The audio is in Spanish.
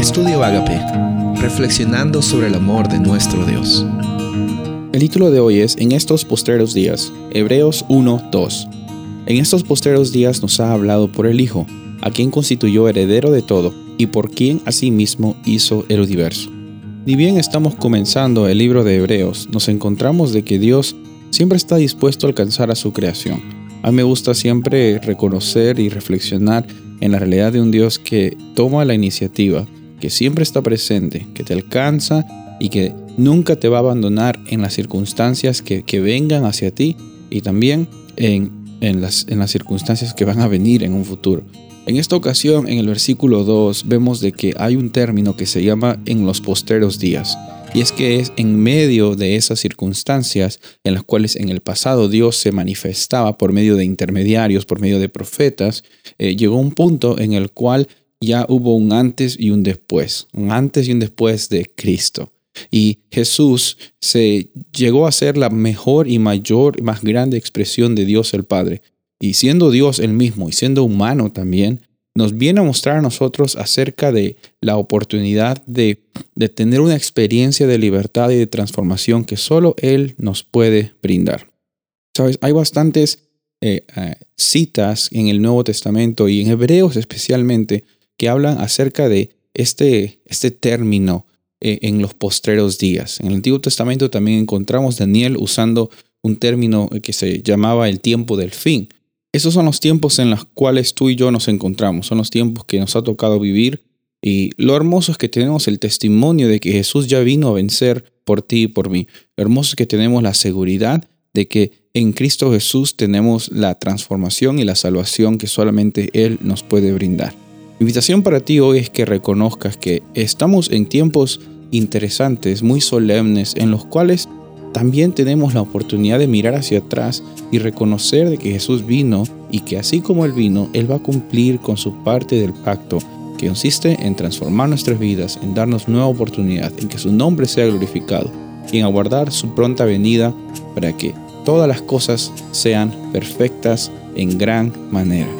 Estudio Agape, reflexionando sobre el amor de nuestro Dios. El título de hoy es En estos postreros días, Hebreos 1:2. En estos postreros días nos ha hablado por el Hijo, a quien constituyó heredero de todo y por quien asimismo hizo el universo. Ni bien estamos comenzando el libro de Hebreos, nos encontramos de que Dios siempre está dispuesto a alcanzar a su creación. A mí me gusta siempre reconocer y reflexionar en la realidad de un Dios que toma la iniciativa que siempre está presente, que te alcanza y que nunca te va a abandonar en las circunstancias que, vengan hacia ti y también en, en, las, en las circunstancias que van a venir en un futuro. En esta ocasión, en el versículo 2, vemos de que hay un término que se llama en los posteros días. Y es que es en medio de esas circunstancias en las cuales en el pasado Dios se manifestaba por medio de intermediarios, por medio de profetas, eh, llegó un punto en el cual ya hubo un antes y un después, un antes y un después de Cristo. Y Jesús se llegó a ser la mejor y mayor y más grande expresión de Dios el Padre. Y siendo Dios el mismo y siendo humano también, nos viene a mostrar a nosotros acerca de la oportunidad de, de tener una experiencia de libertad y de transformación que solo Él nos puede brindar. Sabes, hay bastantes eh, eh, citas en el Nuevo Testamento y en Hebreos especialmente que hablan acerca de este, este término eh, en los postreros días. En el Antiguo Testamento también encontramos Daniel usando un término que se llamaba el tiempo del fin. Esos son los tiempos en los cuales tú y yo nos encontramos, son los tiempos que nos ha tocado vivir y lo hermoso es que tenemos el testimonio de que Jesús ya vino a vencer por ti y por mí. Lo hermoso es que tenemos la seguridad de que en Cristo Jesús tenemos la transformación y la salvación que solamente Él nos puede brindar invitación para ti hoy es que reconozcas que estamos en tiempos interesantes, muy solemnes, en los cuales también tenemos la oportunidad de mirar hacia atrás y reconocer de que Jesús vino y que así como Él vino, Él va a cumplir con su parte del pacto, que consiste en transformar nuestras vidas, en darnos nueva oportunidad, en que su nombre sea glorificado y en aguardar su pronta venida para que todas las cosas sean perfectas en gran manera.